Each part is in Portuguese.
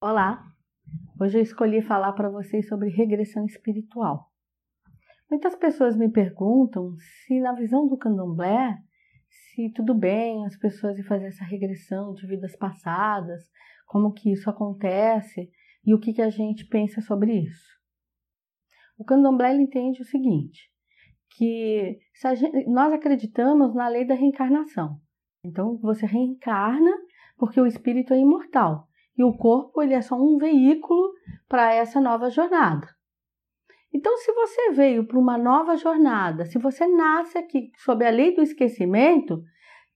Olá! Hoje eu escolhi falar para vocês sobre regressão espiritual. Muitas pessoas me perguntam se, na visão do candomblé, se tudo bem as pessoas ir fazer essa regressão de vidas passadas, como que isso acontece e o que, que a gente pensa sobre isso. O candomblé entende o seguinte, que gente, nós acreditamos na lei da reencarnação. Então, você reencarna porque o espírito é imortal e o corpo ele é só um veículo para essa nova jornada. Então, se você veio para uma nova jornada, se você nasce aqui sob a lei do esquecimento,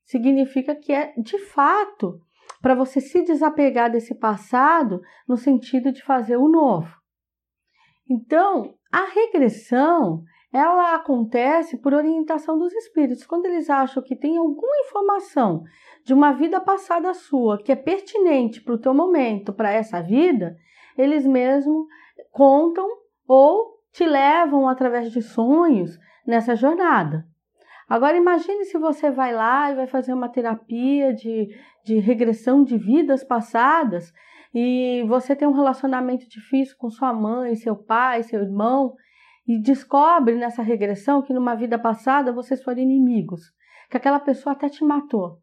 significa que é de fato para você se desapegar desse passado no sentido de fazer o novo. Então, a regressão ela acontece por orientação dos espíritos. Quando eles acham que tem alguma informação de uma vida passada sua que é pertinente para o teu momento, para essa vida, eles mesmos contam ou te levam através de sonhos nessa jornada. Agora imagine se você vai lá e vai fazer uma terapia de, de regressão de vidas passadas e você tem um relacionamento difícil com sua mãe, seu pai, seu irmão, e descobre nessa regressão que numa vida passada vocês foram inimigos, que aquela pessoa até te matou.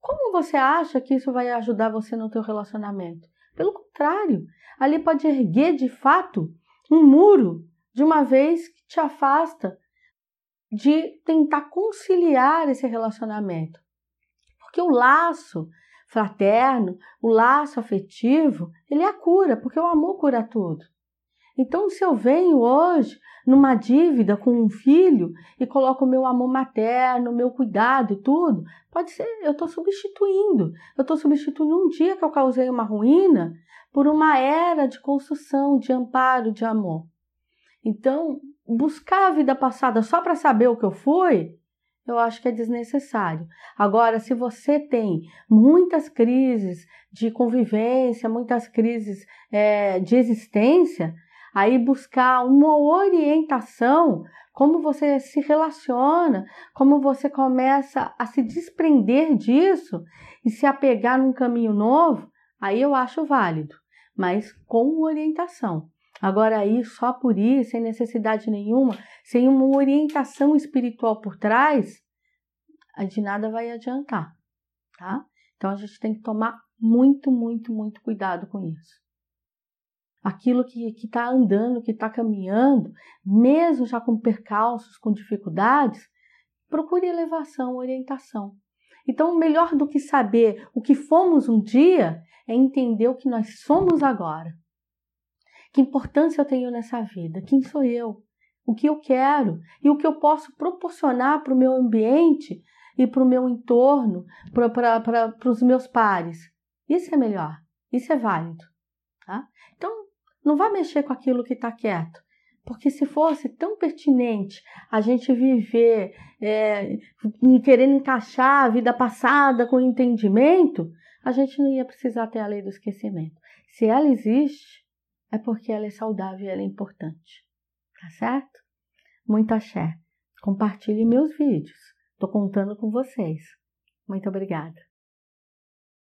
Como você acha que isso vai ajudar você no teu relacionamento? Pelo contrário, ali pode erguer de fato um muro de uma vez que te afasta de tentar conciliar esse relacionamento. Porque o laço fraterno, o laço afetivo, ele é a cura, porque o amor cura tudo. Então, se eu venho hoje numa dívida com um filho e coloco o meu amor materno, meu cuidado e tudo, pode ser, eu estou substituindo. Eu estou substituindo um dia que eu causei uma ruína por uma era de construção, de amparo, de amor. Então, buscar a vida passada só para saber o que eu fui, eu acho que é desnecessário. Agora, se você tem muitas crises de convivência, muitas crises é, de existência, aí buscar uma orientação, como você se relaciona, como você começa a se desprender disso e se apegar num caminho novo, aí eu acho válido, mas com orientação. Agora aí só por isso, sem necessidade nenhuma, sem uma orientação espiritual por trás, de nada vai adiantar, tá? Então a gente tem que tomar muito, muito, muito cuidado com isso aquilo que está andando, que está caminhando, mesmo já com percalços, com dificuldades, procure elevação, orientação. Então, melhor do que saber o que fomos um dia é entender o que nós somos agora. Que importância eu tenho nessa vida? Quem sou eu? O que eu quero? E o que eu posso proporcionar para o meu ambiente e para o meu entorno, para os meus pares? Isso é melhor, isso é válido. Tá? Então, não vá mexer com aquilo que está quieto. Porque se fosse tão pertinente a gente viver é, querendo encaixar a vida passada com entendimento, a gente não ia precisar ter a lei do esquecimento. Se ela existe, é porque ela é saudável e ela é importante. Tá certo? Muito axé. Compartilhe meus vídeos. Estou contando com vocês. Muito obrigada.